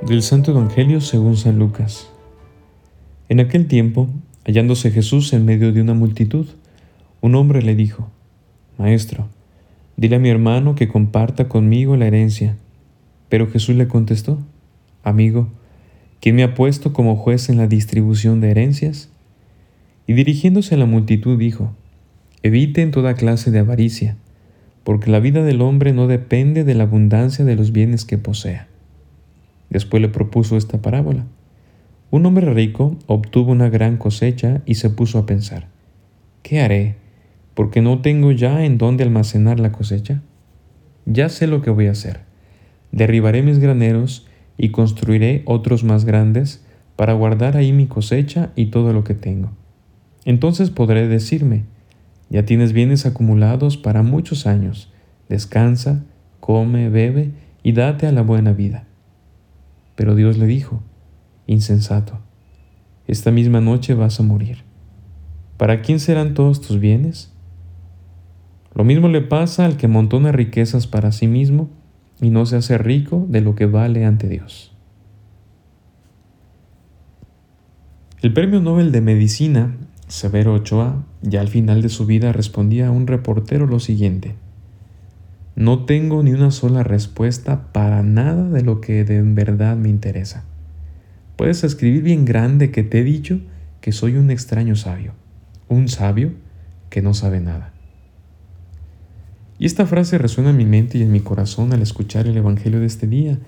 Del Santo Evangelio según San Lucas. En aquel tiempo, hallándose Jesús en medio de una multitud, un hombre le dijo, Maestro, dile a mi hermano que comparta conmigo la herencia. Pero Jesús le contestó, Amigo, ¿quién me ha puesto como juez en la distribución de herencias? Y dirigiéndose a la multitud dijo, Eviten toda clase de avaricia, porque la vida del hombre no depende de la abundancia de los bienes que posea. Después le propuso esta parábola. Un hombre rico obtuvo una gran cosecha y se puso a pensar, ¿qué haré? Porque no tengo ya en dónde almacenar la cosecha. Ya sé lo que voy a hacer. Derribaré mis graneros y construiré otros más grandes para guardar ahí mi cosecha y todo lo que tengo. Entonces podré decirme, ya tienes bienes acumulados para muchos años, descansa, come, bebe y date a la buena vida. Pero Dios le dijo, insensato, esta misma noche vas a morir. ¿Para quién serán todos tus bienes? Lo mismo le pasa al que montona riquezas para sí mismo y no se hace rico de lo que vale ante Dios. El premio Nobel de Medicina, Severo Ochoa, ya al final de su vida respondía a un reportero lo siguiente. No tengo ni una sola respuesta para nada de lo que de verdad me interesa. Puedes escribir bien grande que te he dicho que soy un extraño sabio, un sabio que no sabe nada. Y esta frase resuena en mi mente y en mi corazón al escuchar el Evangelio de este día,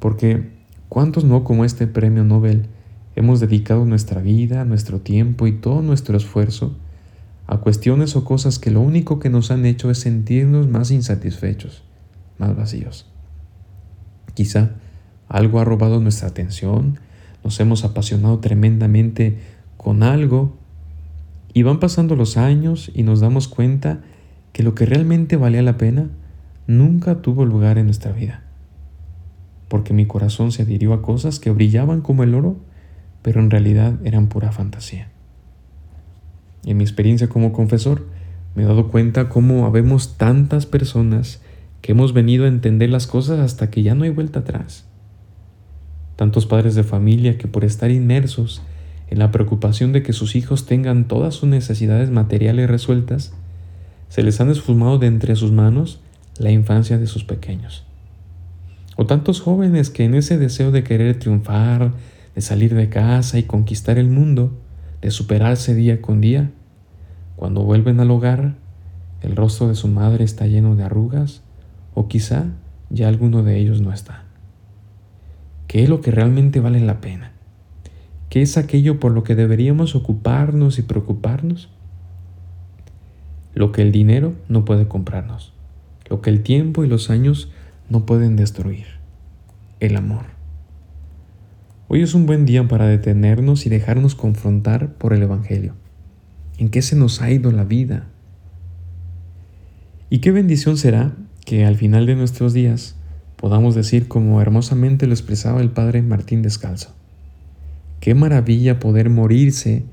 porque ¿cuántos no como este premio Nobel hemos dedicado nuestra vida, nuestro tiempo y todo nuestro esfuerzo a cuestiones o cosas que lo único que nos han hecho es sentirnos más insatisfechos, más vacíos. Quizá algo ha robado nuestra atención, nos hemos apasionado tremendamente con algo y van pasando los años y nos damos cuenta que lo que realmente valía la pena nunca tuvo lugar en nuestra vida. Porque mi corazón se adhirió a cosas que brillaban como el oro, pero en realidad eran pura fantasía. En mi experiencia como confesor, me he dado cuenta cómo habemos tantas personas que hemos venido a entender las cosas hasta que ya no hay vuelta atrás. Tantos padres de familia que por estar inmersos en la preocupación de que sus hijos tengan todas sus necesidades materiales resueltas, se les han esfumado de entre sus manos la infancia de sus pequeños. O tantos jóvenes que en ese deseo de querer triunfar, de salir de casa y conquistar el mundo, de superarse día con día. Cuando vuelven al hogar, el rostro de su madre está lleno de arrugas o quizá ya alguno de ellos no está. ¿Qué es lo que realmente vale la pena? ¿Qué es aquello por lo que deberíamos ocuparnos y preocuparnos? Lo que el dinero no puede comprarnos, lo que el tiempo y los años no pueden destruir, el amor. Hoy es un buen día para detenernos y dejarnos confrontar por el Evangelio. ¿En qué se nos ha ido la vida? Y qué bendición será que al final de nuestros días podamos decir como hermosamente lo expresaba el Padre Martín Descalzo. Qué maravilla poder morirse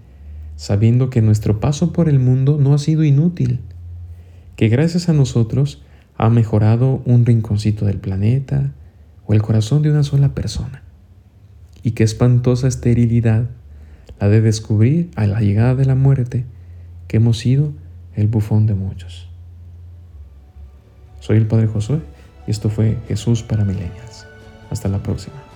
sabiendo que nuestro paso por el mundo no ha sido inútil, que gracias a nosotros ha mejorado un rinconcito del planeta o el corazón de una sola persona y qué espantosa esterilidad la de descubrir a la llegada de la muerte que hemos sido el bufón de muchos. Soy el Padre Josué y esto fue Jesús para Milenias. Hasta la próxima.